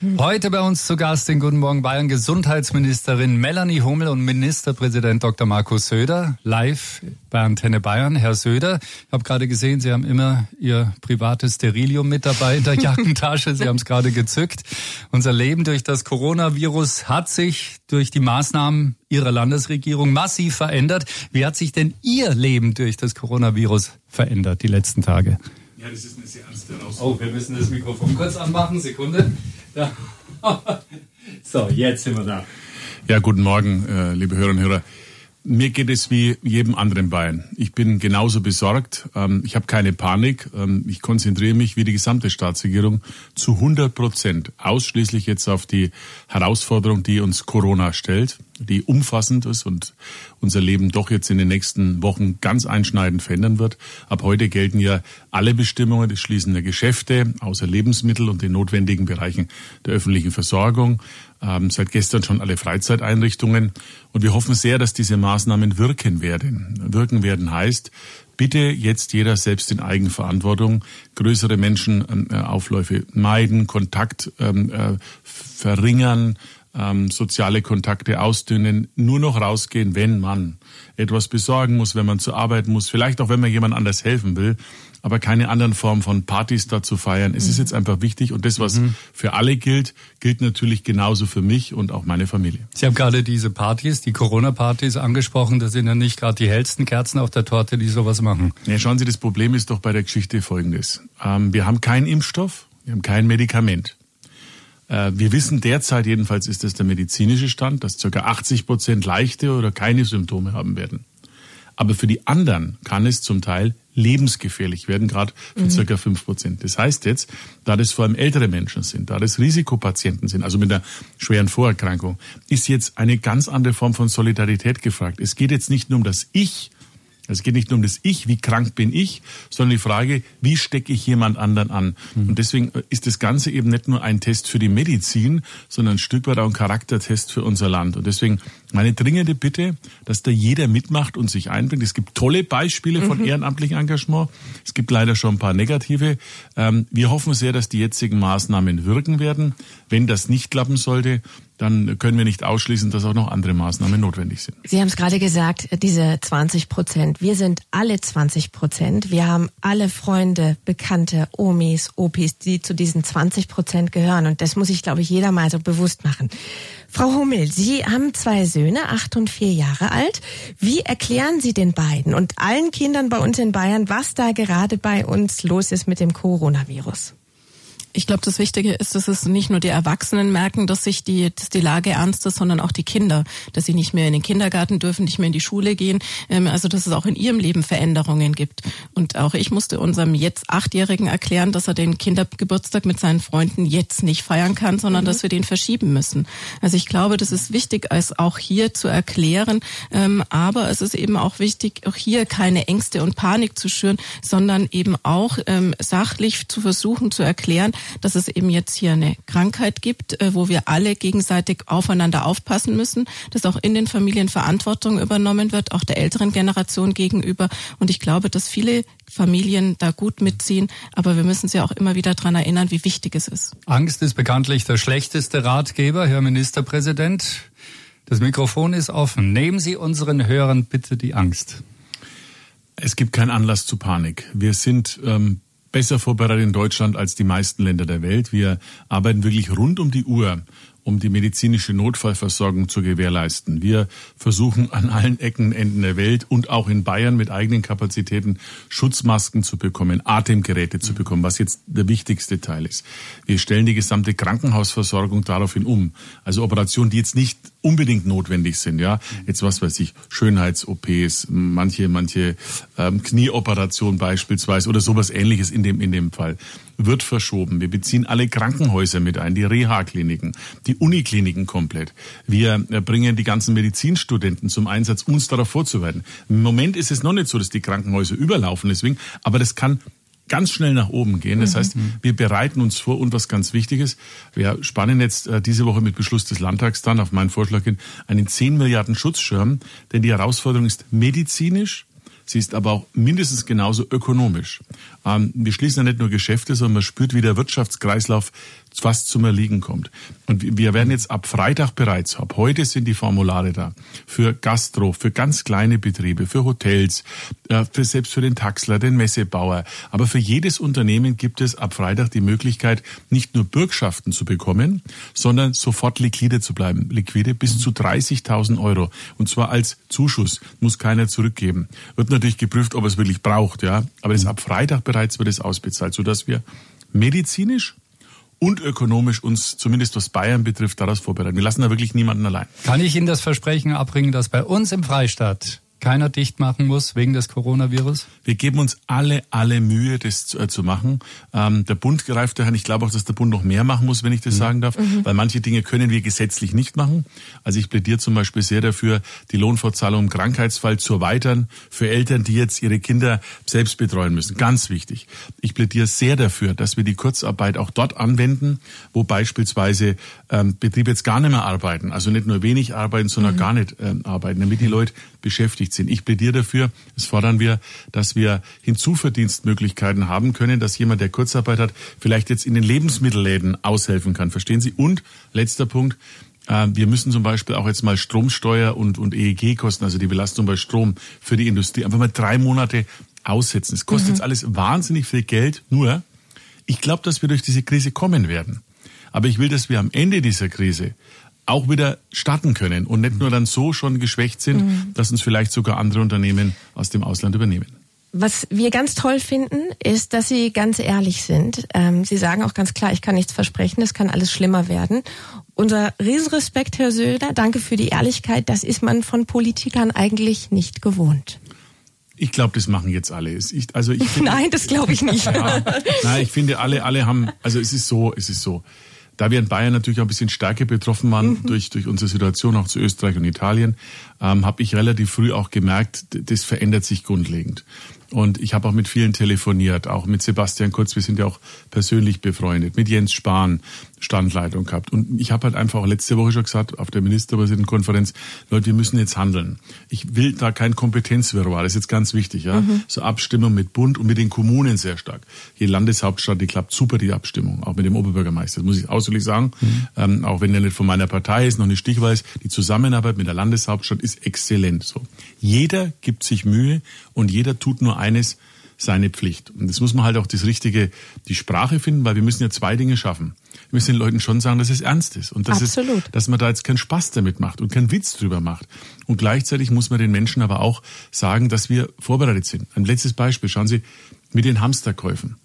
Heute bei uns zu Gast in Guten Morgen Bayern Gesundheitsministerin Melanie Hummel und Ministerpräsident Dr. Markus Söder live bei Antenne Bayern. Herr Söder, ich habe gerade gesehen, Sie haben immer Ihr privates Sterilium mit dabei in der Jackentasche. Sie haben es gerade gezückt. Unser Leben durch das Coronavirus hat sich durch die Maßnahmen Ihrer Landesregierung massiv verändert. Wie hat sich denn Ihr Leben durch das Coronavirus verändert die letzten Tage? Ja, das ist eine sehr ernste Herausforderung. Oh, wir müssen das Mikrofon kurz anmachen. Sekunde. So, jetzt sind wir da. Ja, guten Morgen, äh, liebe Hörerinnen und Hörer. Mir geht es wie jedem anderen Bayern. Ich bin genauso besorgt. Ähm, ich habe keine Panik. Ähm, ich konzentriere mich wie die gesamte Staatsregierung zu 100 Prozent ausschließlich jetzt auf die Herausforderung, die uns Corona stellt, die umfassend ist und unser Leben doch jetzt in den nächsten Wochen ganz einschneidend verändern wird. Ab heute gelten ja alle Bestimmungen des Schließen der Geschäfte, außer Lebensmittel und den notwendigen Bereichen der öffentlichen Versorgung ähm, seit gestern schon alle Freizeiteinrichtungen. Und wir hoffen sehr, dass diese Maßnahmen wirken werden. Wirken werden heißt, bitte jetzt jeder selbst in Eigenverantwortung größere Menschenaufläufe ähm, äh, meiden, Kontakt ähm, äh, verringern, ähm, soziale Kontakte ausdünnen, nur noch rausgehen, wenn man etwas besorgen muss, wenn man zur Arbeit muss, vielleicht auch wenn man jemand anders helfen will aber keine anderen Formen von Partys da zu feiern. Es mhm. ist jetzt einfach wichtig und das, was mhm. für alle gilt, gilt natürlich genauso für mich und auch meine Familie. Sie haben gerade diese Partys, die Corona-Partys angesprochen. Das sind ja nicht gerade die hellsten Kerzen auf der Torte, die sowas machen. Ja, schauen Sie, das Problem ist doch bei der Geschichte folgendes. Ähm, wir haben keinen Impfstoff, wir haben kein Medikament. Äh, wir wissen derzeit, jedenfalls ist das der medizinische Stand, dass ca. 80 Prozent leichte oder keine Symptome haben werden. Aber für die anderen kann es zum Teil lebensgefährlich werden, gerade für mhm. circa fünf Prozent. Das heißt jetzt, da das vor allem ältere Menschen sind, da das Risikopatienten sind, also mit einer schweren Vorerkrankung, ist jetzt eine ganz andere Form von Solidarität gefragt. Es geht jetzt nicht nur um das Ich, es geht nicht nur um das Ich, wie krank bin ich, sondern die Frage, wie stecke ich jemand anderen an? Mhm. Und deswegen ist das Ganze eben nicht nur ein Test für die Medizin, sondern ein Stück weit auch ein Charaktertest für unser Land. Und deswegen meine dringende Bitte, dass da jeder mitmacht und sich einbringt. Es gibt tolle Beispiele von mhm. ehrenamtlichem Engagement. Es gibt leider schon ein paar negative. Ähm, wir hoffen sehr, dass die jetzigen Maßnahmen wirken werden. Wenn das nicht klappen sollte, dann können wir nicht ausschließen, dass auch noch andere Maßnahmen notwendig sind. Sie haben es gerade gesagt, diese 20 Prozent. Wir sind alle 20 Prozent. Wir haben alle Freunde, Bekannte, Omis, Opis, die zu diesen 20 Prozent gehören. Und das muss ich, glaube ich, jeder mal so bewusst machen. Frau Hummel, Sie haben zwei Söhne, acht und vier Jahre alt. Wie erklären Sie den beiden und allen Kindern bei uns in Bayern, was da gerade bei uns los ist mit dem Coronavirus? Ich glaube, das Wichtige ist, dass es nicht nur die Erwachsenen merken, dass sich die, dass die Lage ernst ist, sondern auch die Kinder, dass sie nicht mehr in den Kindergarten dürfen, nicht mehr in die Schule gehen. Ähm, also dass es auch in ihrem Leben Veränderungen gibt. Und auch ich musste unserem jetzt Achtjährigen erklären, dass er den Kindergeburtstag mit seinen Freunden jetzt nicht feiern kann, sondern mhm. dass wir den verschieben müssen. Also ich glaube, das ist wichtig, es auch hier zu erklären. Ähm, aber es ist eben auch wichtig, auch hier keine Ängste und Panik zu schüren, sondern eben auch ähm, sachlich zu versuchen zu erklären, dass es eben jetzt hier eine Krankheit gibt, äh, wo wir alle gegenseitig aufeinander aufpassen müssen, dass auch in den Familien Verantwortung übernommen wird, auch der älteren Generation gegenüber. Und ich glaube, dass viele Familien da gut mitziehen, aber wir müssen sie auch immer wieder daran erinnern, wie wichtig es ist. Angst ist bekanntlich der schlechteste Ratgeber, Herr Ministerpräsident. Das Mikrofon ist offen. Nehmen Sie unseren Hörern bitte die Angst. Es gibt keinen Anlass zu Panik. Wir sind ähm, besser vorbereitet in Deutschland als die meisten Länder der Welt. Wir arbeiten wirklich rund um die Uhr um die medizinische Notfallversorgung zu gewährleisten. Wir versuchen an allen Ecken, Enden der Welt und auch in Bayern mit eigenen Kapazitäten Schutzmasken zu bekommen, Atemgeräte zu bekommen, was jetzt der wichtigste Teil ist. Wir stellen die gesamte Krankenhausversorgung daraufhin um. Also Operationen, die jetzt nicht unbedingt notwendig sind, ja. Jetzt was weiß ich, Schönheits-OPs, manche, manche ähm, Knieoperationen beispielsweise oder sowas ähnliches in dem, in dem Fall wird verschoben. Wir beziehen alle Krankenhäuser mit ein, die Reha-Kliniken, die Unikliniken komplett. Wir äh, bringen die ganzen Medizinstudenten zum Einsatz, uns darauf vorzubereiten. Im Moment ist es noch nicht so, dass die Krankenhäuser überlaufen, deswegen, aber das kann ganz schnell nach oben gehen. Das mhm. heißt, wir bereiten uns vor und was ganz Wichtiges, wir spannen jetzt äh, diese Woche mit Beschluss des Landtags dann auf meinen Vorschlag hin einen 10 Milliarden Schutzschirm, denn die Herausforderung ist medizinisch, Sie ist aber auch mindestens genauso ökonomisch. Ähm, wir schließen ja nicht nur Geschäfte, sondern man spürt, wie der Wirtschaftskreislauf was zum Erliegen kommt. Und wir werden jetzt ab Freitag bereits, ab heute sind die Formulare da, für Gastro, für ganz kleine Betriebe, für Hotels, äh, für selbst für den Taxler, den Messebauer. Aber für jedes Unternehmen gibt es ab Freitag die Möglichkeit, nicht nur Bürgschaften zu bekommen, sondern sofort liquide zu bleiben. Liquide bis zu 30.000 Euro. Und zwar als Zuschuss. Muss keiner zurückgeben. Wird natürlich geprüft, ob es wirklich braucht, ja. Aber das ab Freitag bereits wird es ausbezahlt, sodass wir medizinisch und ökonomisch uns, zumindest was Bayern betrifft, daraus vorbereiten. Wir lassen da wirklich niemanden allein. Kann ich Ihnen das Versprechen abbringen, dass bei uns im Freistaat keiner dicht machen muss wegen des Coronavirus? Wir geben uns alle, alle Mühe, das zu, äh, zu machen. Ähm, der Bund greift daher. Ich glaube auch, dass der Bund noch mehr machen muss, wenn ich das mhm. sagen darf, mhm. weil manche Dinge können wir gesetzlich nicht machen. Also ich plädiere zum Beispiel sehr dafür, die Lohnfortzahlung im Krankheitsfall zu erweitern für Eltern, die jetzt ihre Kinder selbst betreuen müssen. Ganz wichtig. Ich plädiere sehr dafür, dass wir die Kurzarbeit auch dort anwenden, wo beispielsweise ähm, Betriebe jetzt gar nicht mehr arbeiten. Also nicht nur wenig arbeiten, sondern mhm. gar nicht ähm, arbeiten, damit die Leute beschäftigt sind. Ich plädiere dafür, das fordern wir, dass wir Hinzuverdienstmöglichkeiten haben können, dass jemand, der Kurzarbeit hat, vielleicht jetzt in den Lebensmittelläden aushelfen kann. Verstehen Sie? Und letzter Punkt, äh, wir müssen zum Beispiel auch jetzt mal Stromsteuer und, und EEG-Kosten, also die Belastung bei Strom für die Industrie, einfach mal drei Monate aussetzen. Es kostet mhm. jetzt alles wahnsinnig viel Geld, nur ich glaube, dass wir durch diese Krise kommen werden. Aber ich will, dass wir am Ende dieser Krise auch wieder starten können und nicht nur dann so schon geschwächt sind, mhm. dass uns vielleicht sogar andere Unternehmen aus dem Ausland übernehmen. Was wir ganz toll finden, ist, dass Sie ganz ehrlich sind. Ähm, Sie sagen auch ganz klar, ich kann nichts versprechen, es kann alles schlimmer werden. Unser Riesenrespekt, Herr Söder, danke für die Ehrlichkeit. Das ist man von Politikern eigentlich nicht gewohnt. Ich glaube, das machen jetzt alle. Ich, also ich finde, Nein, das glaube ich nicht. Ja, nein, ich finde, alle, alle haben, also es ist so, es ist so. Da wir in Bayern natürlich auch ein bisschen stärker betroffen waren mhm. durch, durch unsere Situation auch zu Österreich und Italien, ähm, habe ich relativ früh auch gemerkt, das verändert sich grundlegend. Und ich habe auch mit vielen telefoniert, auch mit Sebastian Kurz, wir sind ja auch persönlich befreundet, mit Jens Spahn Standleitung gehabt. Und ich habe halt einfach auch letzte Woche schon gesagt, auf der Ministerpräsidentenkonferenz, Leute, wir müssen jetzt handeln. Ich will da kein Kompetenzwirrwarr, das ist jetzt ganz wichtig. ja. Mhm. So Abstimmung mit Bund und mit den Kommunen sehr stark. Die Landeshauptstadt, die klappt super, die Abstimmung, auch mit dem Oberbürgermeister, das muss ich ausdrücklich sagen. Mhm. Ähm, auch wenn der nicht von meiner Partei ist, noch nicht stichweise, die Zusammenarbeit mit der Landeshauptstadt ist exzellent. So. Jeder gibt sich Mühe und jeder tut nur eines, seine Pflicht. Und das muss man halt auch das richtige, die Sprache finden, weil wir müssen ja zwei Dinge schaffen. Wir müssen den Leuten schon sagen, dass es ernst ist und dass, es, dass man da jetzt keinen Spaß damit macht und keinen Witz drüber macht. Und gleichzeitig muss man den Menschen aber auch sagen, dass wir vorbereitet sind. Ein letztes Beispiel, schauen Sie, mit den Hamsterkäufen.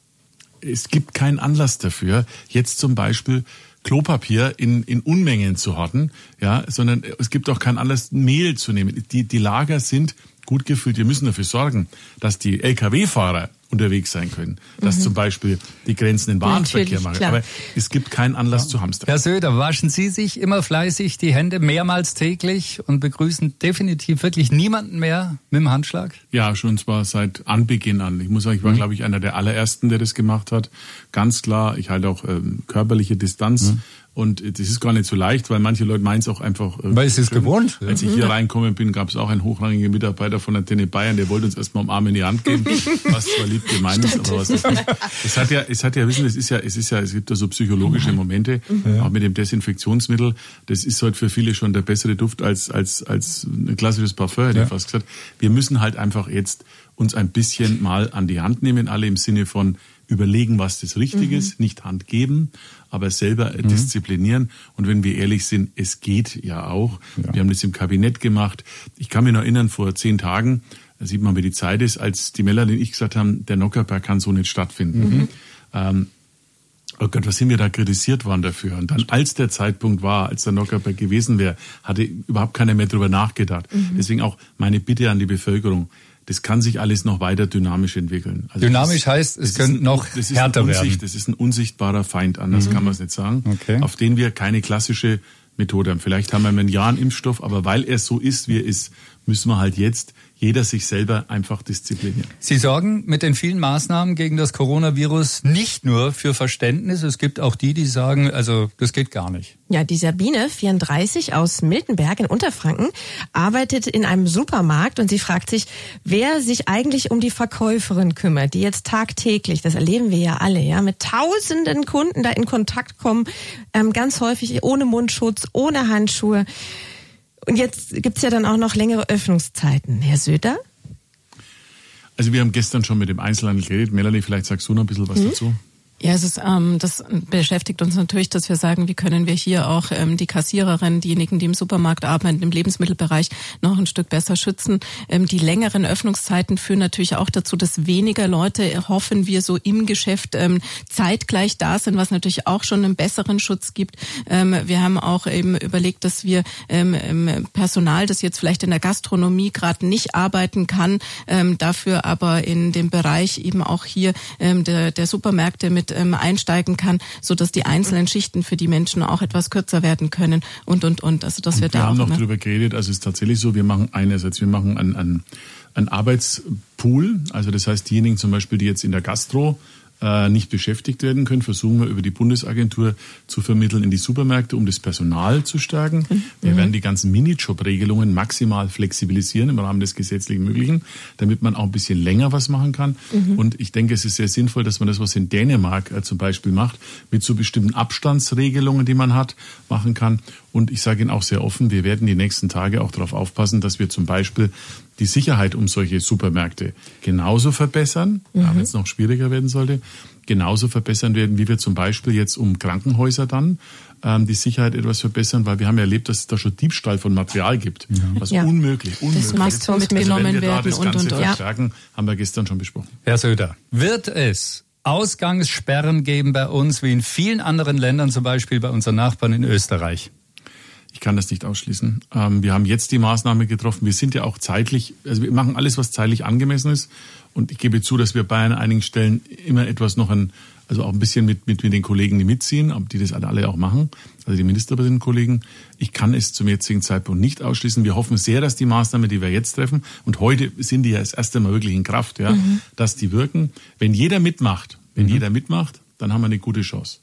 Es gibt keinen Anlass dafür, jetzt zum Beispiel Klopapier in, in Unmengen zu horten, ja, sondern es gibt auch keinen Anlass, Mehl zu nehmen. Die, die Lager sind gut gefüllt. Wir müssen dafür sorgen, dass die Lkw-Fahrer unterwegs sein können, dass mhm. zum Beispiel die Grenzen in Warenverkehr machen. Klar. Aber es gibt keinen Anlass ja. zu Hamster. Herr Söder, waschen Sie sich immer fleißig die Hände mehrmals täglich und begrüßen definitiv wirklich niemanden mehr mit dem Handschlag? Ja, schon zwar seit Anbeginn an. Ich muss sagen, ich war, mhm. glaube ich, einer der allerersten, der das gemacht hat. Ganz klar, ich halte auch ähm, körperliche Distanz. Mhm. Und das ist gar nicht so leicht, weil manche Leute meinen es auch einfach. Äh, weil es ist gewohnt. Als ich hier reinkommen bin, gab es auch einen hochrangigen Mitarbeiter von der Tenne Bayern, der wollte uns erstmal am Arm in die Hand geben, was zwar lieb gemeint ist, aber was ist nicht. Es hat ja, es hat ja, wissen, es ist ja, es ist ja, es gibt da so psychologische mhm. Momente, ja. auch mit dem Desinfektionsmittel. Das ist halt für viele schon der bessere Duft als, als, als ein klassisches Parfum, hätte ja. ich fast gesagt. Wir müssen halt einfach jetzt uns ein bisschen mal an die Hand nehmen, alle im Sinne von, überlegen, was das richtig mhm. ist, nicht Hand geben, aber selber mhm. disziplinieren. Und wenn wir ehrlich sind, es geht ja auch. Ja. Wir haben das im Kabinett gemacht. Ich kann mich noch erinnern, vor zehn Tagen, da sieht man, wie die Zeit ist, als die Melanie und ich gesagt haben, der Nockerberg kann so nicht stattfinden. Mhm. Ähm, Oh Gott, was sind wir da kritisiert worden dafür? Und dann, als der Zeitpunkt war, als der Nockerberg gewesen wäre, hatte überhaupt keiner mehr drüber nachgedacht. Mhm. Deswegen auch meine Bitte an die Bevölkerung das kann sich alles noch weiter dynamisch entwickeln. Also dynamisch das, heißt, es könnte noch das härter werden. Das ist ein unsichtbarer Feind, anders mhm. kann man es nicht sagen, okay. auf den wir keine klassische Methode haben. Vielleicht haben wir ein Jahr einen Impfstoff, aber weil er so ist, wie er ist, müssen wir halt jetzt jeder sich selber einfach disziplinieren. Sie sorgen mit den vielen Maßnahmen gegen das Coronavirus nicht nur für Verständnis. Es gibt auch die, die sagen, also das geht gar nicht. Ja, die Sabine, 34 aus Miltenberg in Unterfranken, arbeitet in einem Supermarkt und sie fragt sich, wer sich eigentlich um die Verkäuferin kümmert, die jetzt tagtäglich, das erleben wir ja alle, ja, mit tausenden Kunden da in Kontakt kommen, ähm, ganz häufig ohne Mundschutz, ohne Handschuhe. Und jetzt gibt's ja dann auch noch längere Öffnungszeiten. Herr Söder? Also wir haben gestern schon mit dem Einzelhandel geredet. Melanie, vielleicht sagst du noch ein bisschen was mhm. dazu. Ja, es ist, ähm, das beschäftigt uns natürlich, dass wir sagen, wie können wir hier auch ähm, die Kassiererinnen, diejenigen, die im Supermarkt arbeiten, im Lebensmittelbereich noch ein Stück besser schützen. Ähm, die längeren Öffnungszeiten führen natürlich auch dazu, dass weniger Leute, hoffen wir, so im Geschäft ähm, zeitgleich da sind, was natürlich auch schon einen besseren Schutz gibt. Ähm, wir haben auch eben überlegt, dass wir ähm, Personal, das jetzt vielleicht in der Gastronomie gerade nicht arbeiten kann, ähm, dafür aber in dem Bereich eben auch hier ähm, der, der Supermärkte mit ähm, einsteigen kann, so dass die einzelnen Schichten für die Menschen auch etwas kürzer werden können und und und. Also das wird wir da haben noch drüber geredet. Also es ist tatsächlich so, wir machen einerseits, wir machen ein, ein, ein Arbeitspool. Also das heißt, diejenigen zum Beispiel, die jetzt in der Gastro äh, nicht beschäftigt werden können, versuchen wir über die Bundesagentur zu vermitteln in die Supermärkte, um das Personal zu stärken. Mhm. Wir werden die ganzen Minijob-Regelungen maximal flexibilisieren im Rahmen des gesetzlichen Möglichen, damit man auch ein bisschen länger was machen kann. Mhm. Und ich denke, es ist sehr sinnvoll, dass man das, was in Dänemark äh, zum Beispiel macht, mit so bestimmten Abstandsregelungen, die man hat, machen kann. Und ich sage Ihnen auch sehr offen, wir werden die nächsten Tage auch darauf aufpassen, dass wir zum Beispiel die Sicherheit um solche Supermärkte genauso verbessern, mhm. wenn es noch schwieriger werden sollte, genauso verbessern werden, wie wir zum Beispiel jetzt um Krankenhäuser dann ähm, die Sicherheit etwas verbessern, weil wir haben ja erlebt, dass es da schon Diebstahl von Material gibt, ja. was ja. unmöglich, unmöglich. Das muss so mitgenommen also wenn wir werden da das Ganze und, und, verstärken, ja. haben wir gestern schon besprochen. Herr Söder, wird es Ausgangssperren geben bei uns, wie in vielen anderen Ländern, zum Beispiel bei unseren Nachbarn in Österreich? Ich kann das nicht ausschließen. Ähm, wir haben jetzt die Maßnahme getroffen. Wir sind ja auch zeitlich, also wir machen alles, was zeitlich angemessen ist. Und ich gebe zu, dass wir bei einigen Stellen immer etwas noch ein, also auch ein bisschen mit, mit, mit den Kollegen, die mitziehen, die das alle, alle auch machen, also die Ministerpräsidentenkollegen. Ich kann es zum jetzigen Zeitpunkt nicht ausschließen. Wir hoffen sehr, dass die Maßnahmen, die wir jetzt treffen, und heute sind die ja das erste Mal wirklich in Kraft, ja, mhm. dass die wirken. Wenn jeder mitmacht, wenn mhm. jeder mitmacht, dann haben wir eine gute Chance.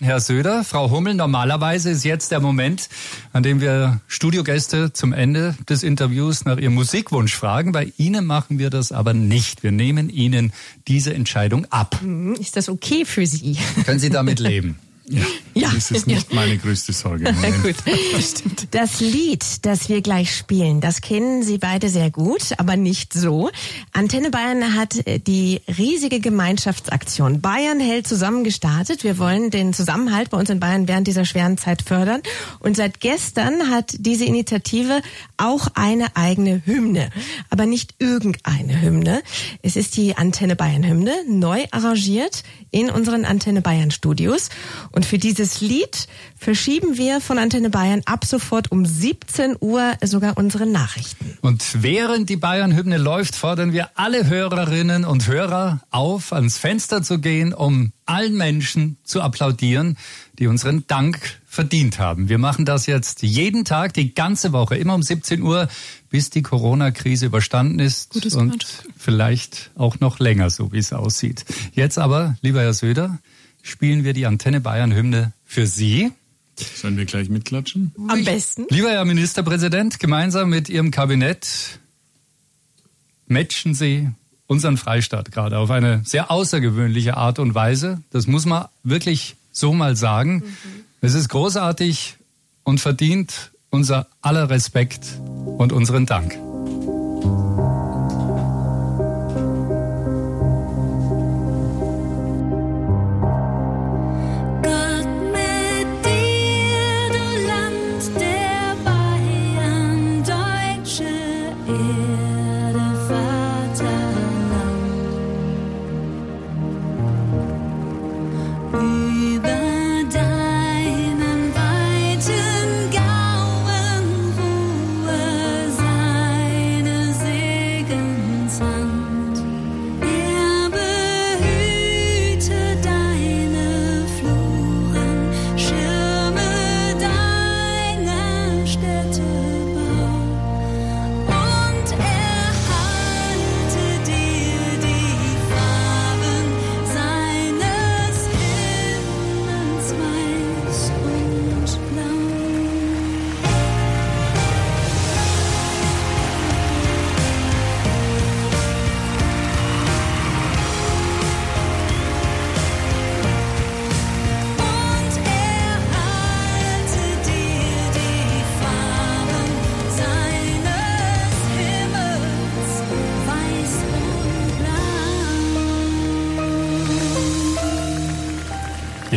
Herr Söder, Frau Hummel, normalerweise ist jetzt der Moment, an dem wir Studiogäste zum Ende des Interviews nach ihrem Musikwunsch fragen. Bei Ihnen machen wir das aber nicht. Wir nehmen Ihnen diese Entscheidung ab. Hm, ist das okay für Sie? Können Sie damit leben? Ja, ja, das ist nicht ja. meine größte Sorge. Gut, das stimmt. Das Lied, das wir gleich spielen, das kennen Sie beide sehr gut, aber nicht so. Antenne Bayern hat äh, die riesige Gemeinschaftsaktion Bayern hält zusammen gestartet. Wir wollen den Zusammenhalt bei uns in Bayern während dieser schweren Zeit fördern. Und seit gestern hat diese Initiative auch eine eigene Hymne. Aber nicht irgendeine Hymne. Es ist die Antenne Bayern Hymne, neu arrangiert in unseren Antenne Bayern Studios. Und für dieses Lied verschieben wir von Antenne Bayern ab sofort um 17 Uhr sogar unsere Nachrichten. Und während die Bayern-Hymne läuft, fordern wir alle Hörerinnen und Hörer auf, ans Fenster zu gehen, um allen Menschen zu applaudieren, die unseren Dank verdient haben. Wir machen das jetzt jeden Tag, die ganze Woche, immer um 17 Uhr, bis die Corona-Krise überstanden ist Gutes und Wort. vielleicht auch noch länger, so wie es aussieht. Jetzt aber, lieber Herr Söder, spielen wir die Antenne Bayern Hymne für Sie. Sollen wir gleich mitklatschen? Am besten. Lieber Herr Ministerpräsident, gemeinsam mit Ihrem Kabinett matchen Sie unseren Freistaat gerade auf eine sehr außergewöhnliche Art und Weise. Das muss man wirklich so mal sagen. Mhm. Es ist großartig und verdient unser aller Respekt und unseren Dank.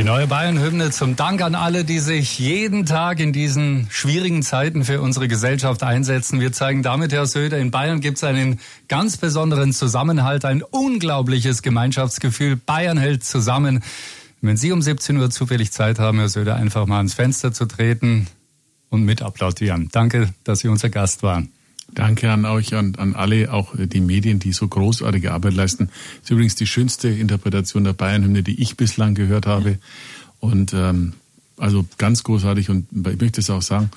Neue Bayern-Hymne zum Dank an alle, die sich jeden Tag in diesen schwierigen Zeiten für unsere Gesellschaft einsetzen. Wir zeigen damit, Herr Söder, in Bayern gibt es einen ganz besonderen Zusammenhalt, ein unglaubliches Gemeinschaftsgefühl. Bayern hält zusammen. Wenn Sie um 17 Uhr zufällig Zeit haben, Herr Söder, einfach mal ans Fenster zu treten und mit applaudieren. Danke, dass Sie unser Gast waren. Danke an euch und an alle, auch die Medien, die so großartige Arbeit leisten. Das ist übrigens die schönste Interpretation der Bayern-Hymne, die ich bislang gehört habe. Und ähm, also ganz großartig und ich möchte es auch sagen,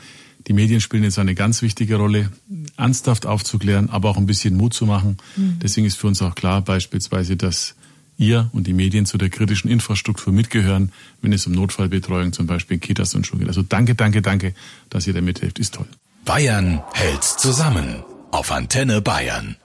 die Medien spielen jetzt eine ganz wichtige Rolle, ernsthaft aufzuklären, aber auch ein bisschen Mut zu machen. Mhm. Deswegen ist für uns auch klar beispielsweise, dass ihr und die Medien zu der kritischen Infrastruktur mitgehören, wenn es um Notfallbetreuung zum Beispiel in Kitas und Schulen geht. Also danke, danke, danke, dass ihr da mithilft. Ist toll. Bayern hält zusammen auf Antenne Bayern.